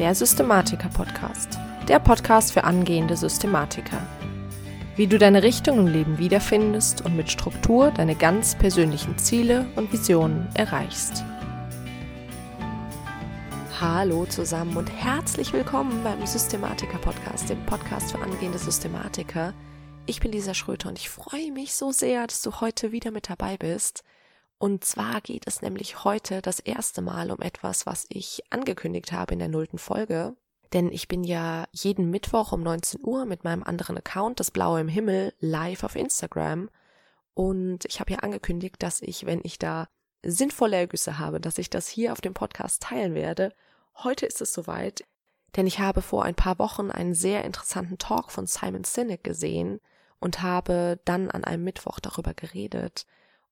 der Systematiker-Podcast. Der Podcast für angehende Systematiker. Wie du deine Richtung im Leben wiederfindest und mit Struktur deine ganz persönlichen Ziele und Visionen erreichst. Hallo zusammen und herzlich willkommen beim Systematiker-Podcast, dem Podcast für angehende Systematiker. Ich bin Lisa Schröter und ich freue mich so sehr, dass du heute wieder mit dabei bist. Und zwar geht es nämlich heute das erste Mal um etwas, was ich angekündigt habe in der nullten Folge. Denn ich bin ja jeden Mittwoch um 19 Uhr mit meinem anderen Account, das Blaue im Himmel, live auf Instagram. Und ich habe ja angekündigt, dass ich, wenn ich da sinnvolle Ergüsse habe, dass ich das hier auf dem Podcast teilen werde. Heute ist es soweit, denn ich habe vor ein paar Wochen einen sehr interessanten Talk von Simon Sinek gesehen und habe dann an einem Mittwoch darüber geredet.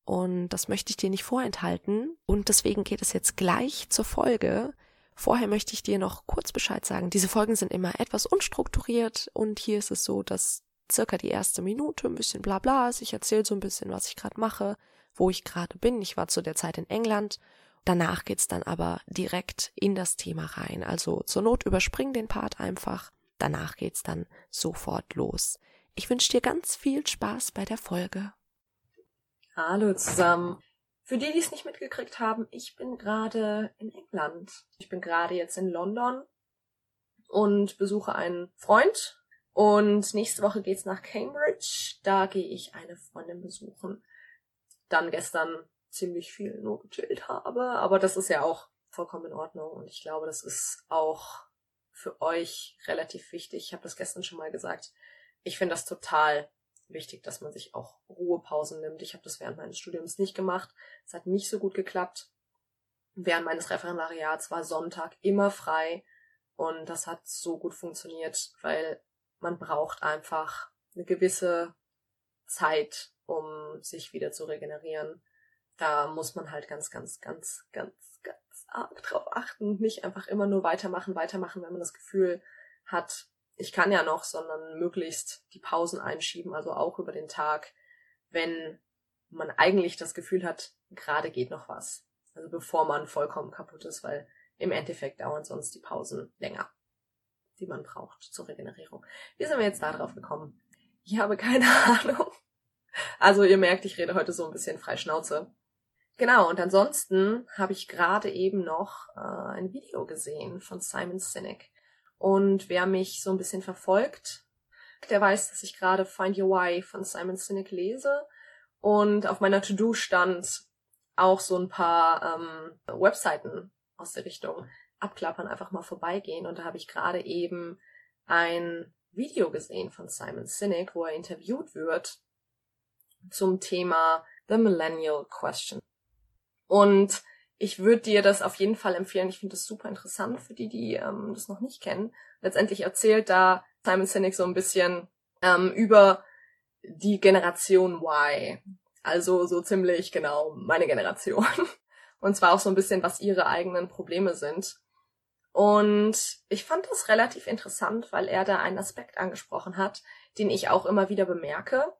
Und das möchte ich dir nicht vorenthalten. Und deswegen geht es jetzt gleich zur Folge. Vorher möchte ich dir noch kurz Bescheid sagen. Diese Folgen sind immer etwas unstrukturiert und hier ist es so, dass circa die erste Minute ein bisschen bla bla ist. Ich erzähle so ein bisschen, was ich gerade mache, wo ich gerade bin. Ich war zu der Zeit in England. Danach geht's dann aber direkt in das Thema rein. Also zur Not überspring den Part einfach. Danach geht's dann sofort los. Ich wünsche dir ganz viel Spaß bei der Folge. Hallo zusammen. Für die, die es nicht mitgekriegt haben, ich bin gerade in England. Ich bin gerade jetzt in London und besuche einen Freund. Und nächste Woche geht's nach Cambridge. Da gehe ich eine Freundin besuchen. Dann gestern ziemlich viel nur gechillt habe, aber das ist ja auch vollkommen in Ordnung und ich glaube, das ist auch für euch relativ wichtig. Ich habe das gestern schon mal gesagt. Ich finde das total wichtig, dass man sich auch Ruhepausen nimmt. Ich habe das während meines Studiums nicht gemacht. Es hat nicht so gut geklappt. Während meines Referendariats war Sonntag immer frei und das hat so gut funktioniert, weil man braucht einfach eine gewisse Zeit, um sich wieder zu regenerieren. Da muss man halt ganz, ganz, ganz, ganz, ganz arg drauf achten. Nicht einfach immer nur weitermachen, weitermachen, wenn man das Gefühl hat, ich kann ja noch, sondern möglichst die Pausen einschieben, also auch über den Tag, wenn man eigentlich das Gefühl hat, gerade geht noch was. Also bevor man vollkommen kaputt ist, weil im Endeffekt dauern sonst die Pausen länger, die man braucht zur Regenerierung. Wie sind wir jetzt da drauf gekommen? Ich habe keine Ahnung. Also ihr merkt, ich rede heute so ein bisschen frei Schnauze. Genau, und ansonsten habe ich gerade eben noch äh, ein Video gesehen von Simon Sinek. Und wer mich so ein bisschen verfolgt, der weiß, dass ich gerade Find Your Why von Simon Sinek lese. Und auf meiner To-Do stand auch so ein paar ähm, Webseiten aus der Richtung abklappern, einfach mal vorbeigehen. Und da habe ich gerade eben ein Video gesehen von Simon Sinek, wo er interviewt wird zum Thema The Millennial Question. Und ich würde dir das auf jeden Fall empfehlen. Ich finde das super interessant für die, die ähm, das noch nicht kennen. Letztendlich erzählt da Simon Sinek so ein bisschen ähm, über die Generation Y. Also so ziemlich genau meine Generation. Und zwar auch so ein bisschen, was ihre eigenen Probleme sind. Und ich fand das relativ interessant, weil er da einen Aspekt angesprochen hat, den ich auch immer wieder bemerke.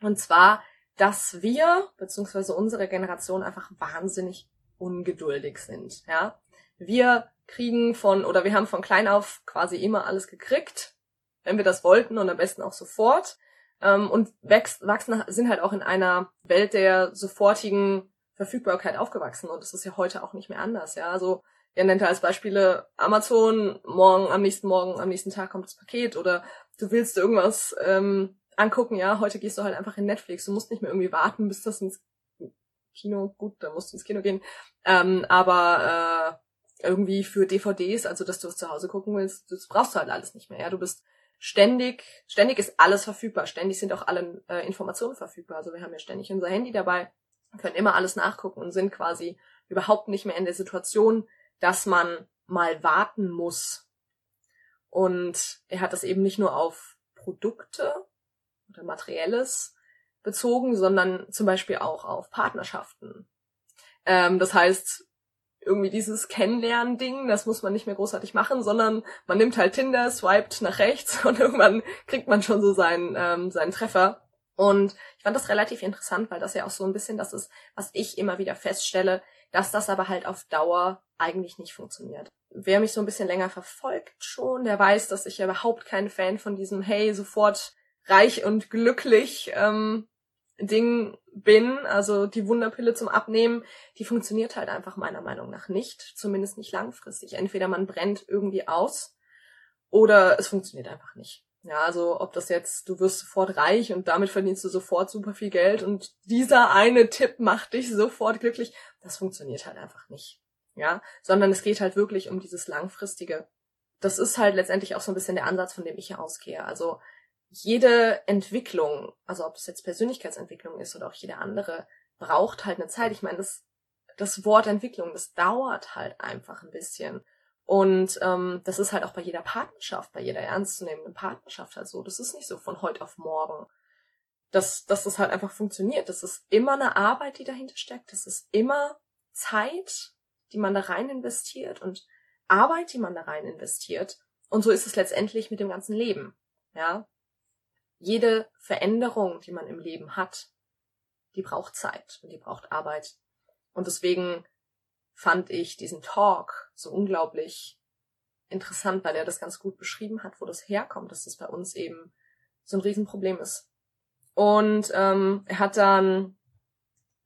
Und zwar, dass wir, beziehungsweise unsere Generation einfach wahnsinnig ungeduldig sind, ja. Wir kriegen von, oder wir haben von klein auf quasi immer alles gekriegt, wenn wir das wollten und am besten auch sofort. Ähm, und wächst, wachsen, sind halt auch in einer Welt der sofortigen Verfügbarkeit aufgewachsen und das ist ja heute auch nicht mehr anders, ja. Also, er nennt als Beispiele Amazon, morgen, am nächsten Morgen, am nächsten Tag kommt das Paket oder du willst irgendwas ähm, angucken, ja, heute gehst du halt einfach in Netflix, du musst nicht mehr irgendwie warten, bis das ins Kino, gut, da musst du ins Kino gehen, ähm, aber äh, irgendwie für DVDs, also dass du es zu Hause gucken willst, das brauchst du halt alles nicht mehr. Ja, du bist ständig, ständig ist alles verfügbar, ständig sind auch alle äh, Informationen verfügbar. Also wir haben ja ständig unser Handy dabei, können immer alles nachgucken und sind quasi überhaupt nicht mehr in der Situation, dass man mal warten muss. Und er hat das eben nicht nur auf Produkte oder Materielles bezogen, sondern zum Beispiel auch auf Partnerschaften. Ähm, das heißt, irgendwie dieses Kennenlernen-Ding, das muss man nicht mehr großartig machen, sondern man nimmt halt Tinder, swiped nach rechts und irgendwann kriegt man schon so seinen, ähm, seinen Treffer. Und ich fand das relativ interessant, weil das ja auch so ein bisschen das ist, was ich immer wieder feststelle, dass das aber halt auf Dauer eigentlich nicht funktioniert. Wer mich so ein bisschen länger verfolgt schon, der weiß, dass ich ja überhaupt kein Fan von diesem Hey, sofort reich und glücklich ähm, Ding bin. Also die Wunderpille zum Abnehmen, die funktioniert halt einfach meiner Meinung nach nicht, zumindest nicht langfristig. Entweder man brennt irgendwie aus oder es funktioniert einfach nicht. Ja, also ob das jetzt, du wirst sofort reich und damit verdienst du sofort super viel Geld und dieser eine Tipp macht dich sofort glücklich, das funktioniert halt einfach nicht. Ja, sondern es geht halt wirklich um dieses langfristige. Das ist halt letztendlich auch so ein bisschen der Ansatz, von dem ich hier ausgehe. Also jede Entwicklung, also ob es jetzt Persönlichkeitsentwicklung ist oder auch jede andere, braucht halt eine Zeit. Ich meine, das, das Wort Entwicklung, das dauert halt einfach ein bisschen. Und ähm, das ist halt auch bei jeder Partnerschaft, bei jeder ernstzunehmenden Partnerschaft halt so. Das ist nicht so von heute auf morgen. Dass, dass das halt einfach funktioniert. Das ist immer eine Arbeit, die dahinter steckt. Das ist immer Zeit, die man da rein investiert und Arbeit, die man da rein investiert. Und so ist es letztendlich mit dem ganzen Leben. Ja. Jede Veränderung, die man im Leben hat, die braucht Zeit und die braucht Arbeit. Und deswegen fand ich diesen Talk so unglaublich interessant, weil er das ganz gut beschrieben hat, wo das herkommt, dass das bei uns eben so ein Riesenproblem ist. Und ähm, er hat dann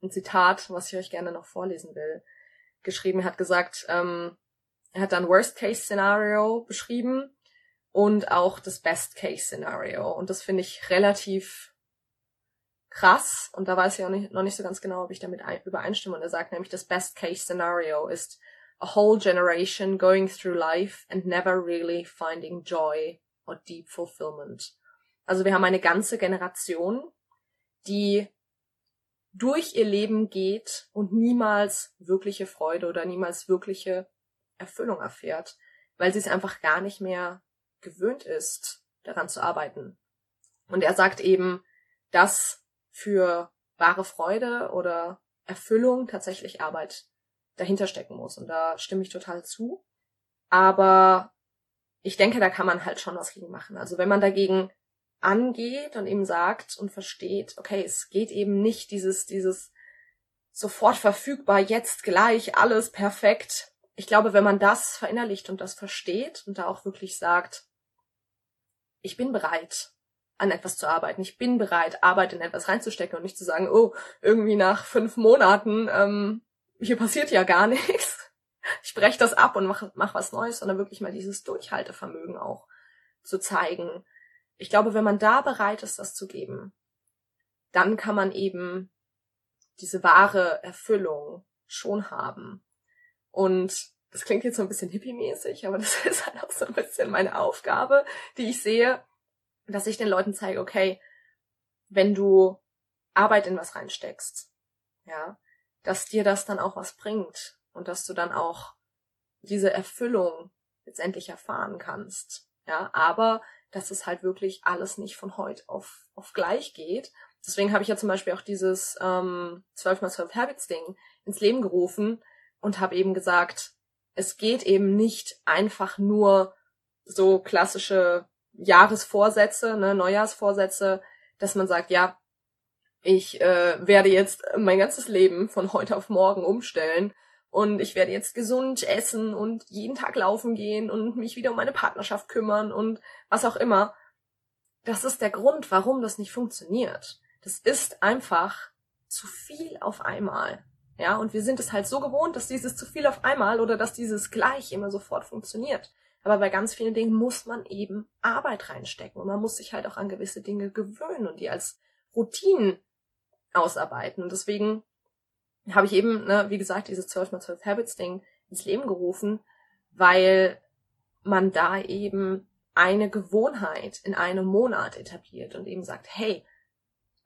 ein Zitat, was ich euch gerne noch vorlesen will, geschrieben. Er hat gesagt, ähm, er hat dann Worst-Case-Szenario beschrieben und auch das Best-Case-Szenario. Und das finde ich relativ krass und da weiß ich auch nicht, noch nicht so ganz genau, ob ich damit übereinstimme. Und er sagt nämlich, das Best-Case-Scenario ist a whole generation going through life and never really finding joy or deep fulfillment. Also wir haben eine ganze Generation, die durch ihr Leben geht und niemals wirkliche Freude oder niemals wirkliche Erfüllung erfährt, weil sie es einfach gar nicht mehr gewöhnt ist, daran zu arbeiten. Und er sagt eben, dass für wahre Freude oder Erfüllung tatsächlich Arbeit dahinter stecken muss. Und da stimme ich total zu. Aber ich denke, da kann man halt schon was gegen machen. Also wenn man dagegen angeht und eben sagt und versteht, okay, es geht eben nicht dieses, dieses sofort verfügbar, jetzt gleich, alles perfekt. Ich glaube, wenn man das verinnerlicht und das versteht und da auch wirklich sagt, ich bin bereit, an etwas zu arbeiten. Ich bin bereit, Arbeit in etwas reinzustecken und nicht zu sagen, oh, irgendwie nach fünf Monaten, ähm, hier passiert ja gar nichts. Ich breche das ab und mach, mach was Neues, sondern wirklich mal dieses Durchhaltevermögen auch zu zeigen. Ich glaube, wenn man da bereit ist, das zu geben, dann kann man eben diese wahre Erfüllung schon haben. Und das klingt jetzt so ein bisschen hippie-mäßig, aber das ist halt auch so ein bisschen meine Aufgabe, die ich sehe, dass ich den Leuten zeige, okay, wenn du Arbeit in was reinsteckst, ja, dass dir das dann auch was bringt und dass du dann auch diese Erfüllung letztendlich erfahren kannst, ja, aber dass es halt wirklich alles nicht von heute auf, auf gleich geht. Deswegen habe ich ja zum Beispiel auch dieses ähm, 12x12 Habits Ding ins Leben gerufen und habe eben gesagt, es geht eben nicht einfach nur so klassische Jahresvorsätze, ne, Neujahrsvorsätze, dass man sagt, ja, ich äh, werde jetzt mein ganzes Leben von heute auf morgen umstellen und ich werde jetzt gesund essen und jeden Tag laufen gehen und mich wieder um meine Partnerschaft kümmern und was auch immer. Das ist der Grund, warum das nicht funktioniert. Das ist einfach zu viel auf einmal. Ja, und wir sind es halt so gewohnt, dass dieses zu viel auf einmal oder dass dieses gleich immer sofort funktioniert. Aber bei ganz vielen Dingen muss man eben Arbeit reinstecken und man muss sich halt auch an gewisse Dinge gewöhnen und die als Routinen ausarbeiten. Und deswegen habe ich eben, ne, wie gesagt, dieses 12x12 Habits Ding ins Leben gerufen, weil man da eben eine Gewohnheit in einem Monat etabliert und eben sagt, hey,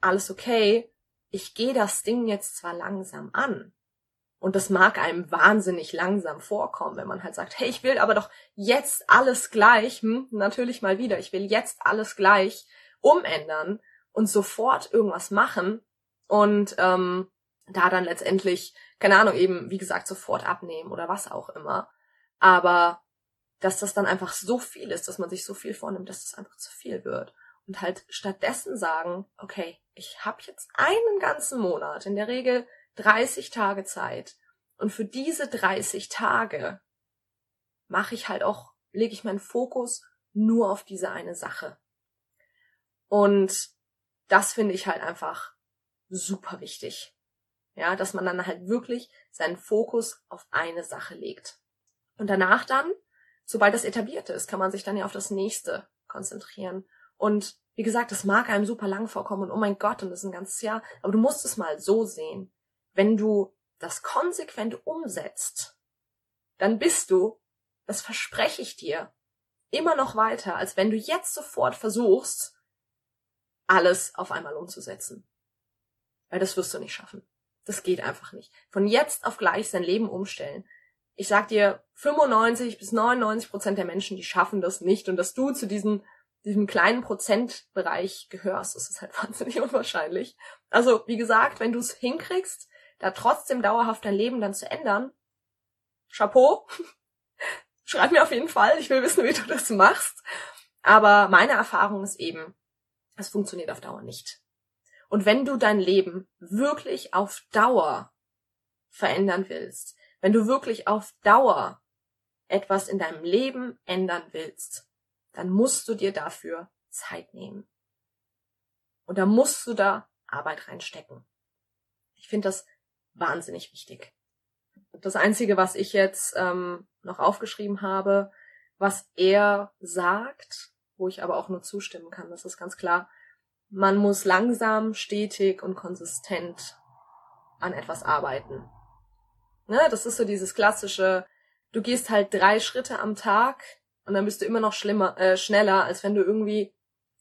alles okay, ich gehe das Ding jetzt zwar langsam an, und das mag einem wahnsinnig langsam vorkommen, wenn man halt sagt, hey, ich will aber doch jetzt alles gleich, hm, natürlich mal wieder, ich will jetzt alles gleich umändern und sofort irgendwas machen und ähm, da dann letztendlich, keine Ahnung, eben, wie gesagt, sofort abnehmen oder was auch immer. Aber dass das dann einfach so viel ist, dass man sich so viel vornimmt, dass es das einfach zu viel wird. Und halt stattdessen sagen, okay, ich habe jetzt einen ganzen Monat, in der Regel 30 Tage Zeit, Und für diese 30 Tage mache ich halt auch, lege ich meinen Fokus nur auf diese eine Sache. Und das finde ich halt einfach super wichtig. Ja, dass man dann halt wirklich seinen Fokus auf eine Sache legt. Und danach dann, sobald das etabliert ist, kann man sich dann ja auf das nächste konzentrieren. Und wie gesagt, das mag einem super lang vorkommen und oh mein Gott, und das ist ein ganzes Jahr, aber du musst es mal so sehen. Wenn du das konsequent umsetzt, dann bist du, das verspreche ich dir, immer noch weiter, als wenn du jetzt sofort versuchst, alles auf einmal umzusetzen. Weil das wirst du nicht schaffen. Das geht einfach nicht. Von jetzt auf gleich sein Leben umstellen. Ich sag dir, 95 bis 99 Prozent der Menschen, die schaffen das nicht. Und dass du zu diesem, diesem kleinen Prozentbereich gehörst, ist halt wahnsinnig unwahrscheinlich. Also, wie gesagt, wenn du es hinkriegst, da trotzdem dauerhaft dein Leben dann zu ändern, Chapeau. Schreib mir auf jeden Fall. Ich will wissen, wie du das machst. Aber meine Erfahrung ist eben, es funktioniert auf Dauer nicht. Und wenn du dein Leben wirklich auf Dauer verändern willst, wenn du wirklich auf Dauer etwas in deinem Leben ändern willst, dann musst du dir dafür Zeit nehmen. Und da musst du da Arbeit reinstecken. Ich finde das wahnsinnig wichtig. Das Einzige, was ich jetzt ähm, noch aufgeschrieben habe, was er sagt, wo ich aber auch nur zustimmen kann, das ist ganz klar, man muss langsam, stetig und konsistent an etwas arbeiten. Ne, das ist so dieses klassische, du gehst halt drei Schritte am Tag und dann bist du immer noch schlimmer, äh, schneller, als wenn du irgendwie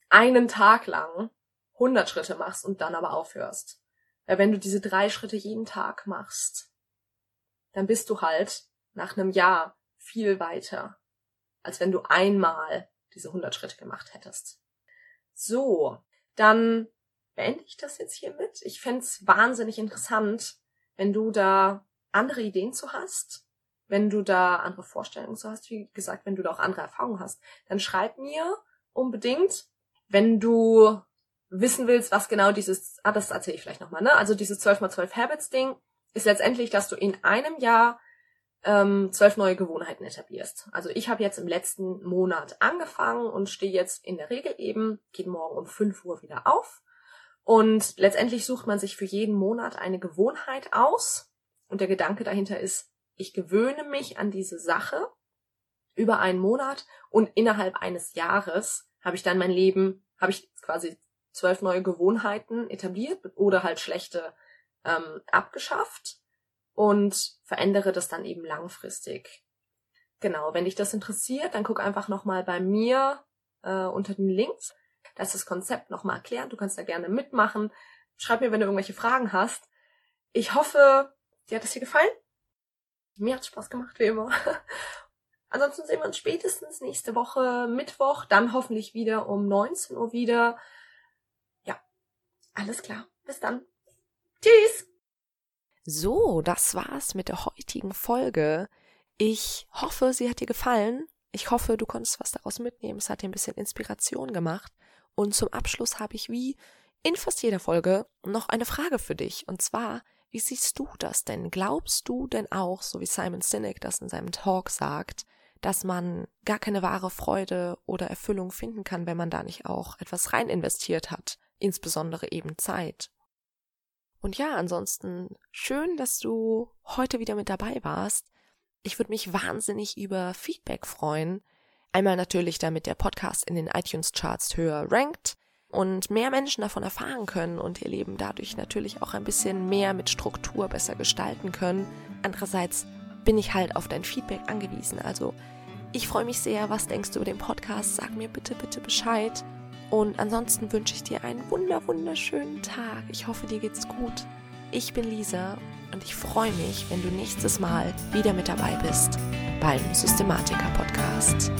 einen Tag lang 100 Schritte machst und dann aber aufhörst. Weil wenn du diese drei Schritte jeden Tag machst, dann bist du halt nach einem Jahr viel weiter, als wenn du einmal diese 100 Schritte gemacht hättest. So, dann beende ich das jetzt hiermit. Ich fände wahnsinnig interessant, wenn du da andere Ideen zu hast, wenn du da andere Vorstellungen zu hast, wie gesagt, wenn du da auch andere Erfahrungen hast, dann schreib mir unbedingt, wenn du wissen willst, was genau dieses, ah, das erzähle ich vielleicht nochmal, ne? Also dieses 12x12 Habits Ding ist letztendlich, dass du in einem Jahr ähm, zwölf neue Gewohnheiten etablierst. Also ich habe jetzt im letzten Monat angefangen und stehe jetzt in der Regel eben, geht morgen um 5 Uhr wieder auf. Und letztendlich sucht man sich für jeden Monat eine Gewohnheit aus. Und der Gedanke dahinter ist, ich gewöhne mich an diese Sache über einen Monat und innerhalb eines Jahres habe ich dann mein Leben, habe ich quasi zwölf neue Gewohnheiten etabliert oder halt schlechte ähm, abgeschafft und verändere das dann eben langfristig. Genau, wenn dich das interessiert, dann guck einfach nochmal bei mir äh, unter den Links. Da ist das Konzept nochmal erklärt. Du kannst da gerne mitmachen. Schreib mir, wenn du irgendwelche Fragen hast. Ich hoffe, dir hat es dir gefallen. Mir hat Spaß gemacht, wie immer. Ansonsten sehen wir uns spätestens nächste Woche Mittwoch, dann hoffentlich wieder um 19 Uhr wieder. Ja, alles klar. Bis dann. Tschüss! So, das war's mit der heutigen Folge. Ich hoffe, sie hat dir gefallen. Ich hoffe, du konntest was daraus mitnehmen. Es hat dir ein bisschen Inspiration gemacht. Und zum Abschluss habe ich wie in fast jeder Folge noch eine Frage für dich. Und zwar, wie siehst du das denn? Glaubst du denn auch, so wie Simon Sinek das in seinem Talk sagt, dass man gar keine wahre Freude oder Erfüllung finden kann, wenn man da nicht auch etwas rein investiert hat, insbesondere eben Zeit? Und ja, ansonsten schön, dass du heute wieder mit dabei warst. Ich würde mich wahnsinnig über Feedback freuen. Einmal natürlich, damit der Podcast in den iTunes-Charts höher rankt und mehr Menschen davon erfahren können und ihr Leben dadurch natürlich auch ein bisschen mehr mit Struktur besser gestalten können. Andererseits bin ich halt auf dein Feedback angewiesen. Also ich freue mich sehr. Was denkst du über den Podcast? Sag mir bitte, bitte Bescheid. Und ansonsten wünsche ich dir einen wunder, wunderschönen Tag. Ich hoffe, dir geht's gut. Ich bin Lisa und ich freue mich, wenn du nächstes Mal wieder mit dabei bist beim Systematiker Podcast.